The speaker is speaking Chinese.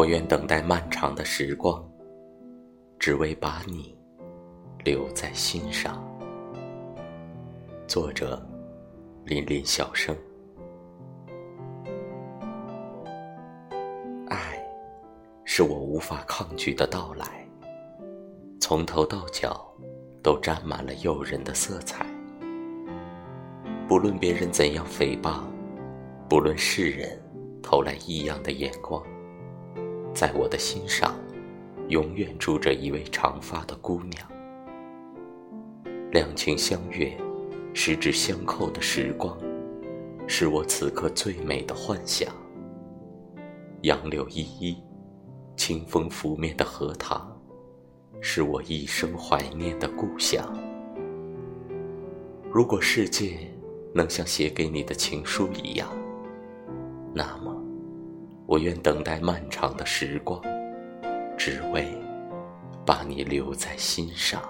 我愿等待漫长的时光，只为把你留在心上。作者：林林小生。爱，是我无法抗拒的到来，从头到脚都沾满了诱人的色彩。不论别人怎样诽谤，不论世人投来异样的眼光。在我的心上，永远住着一位长发的姑娘。两情相悦，十指相扣的时光，是我此刻最美的幻想。杨柳依依，清风拂面的荷塘，是我一生怀念的故乡。如果世界能像写给你的情书一样，那么。我愿等待漫长的时光，只为把你留在心上。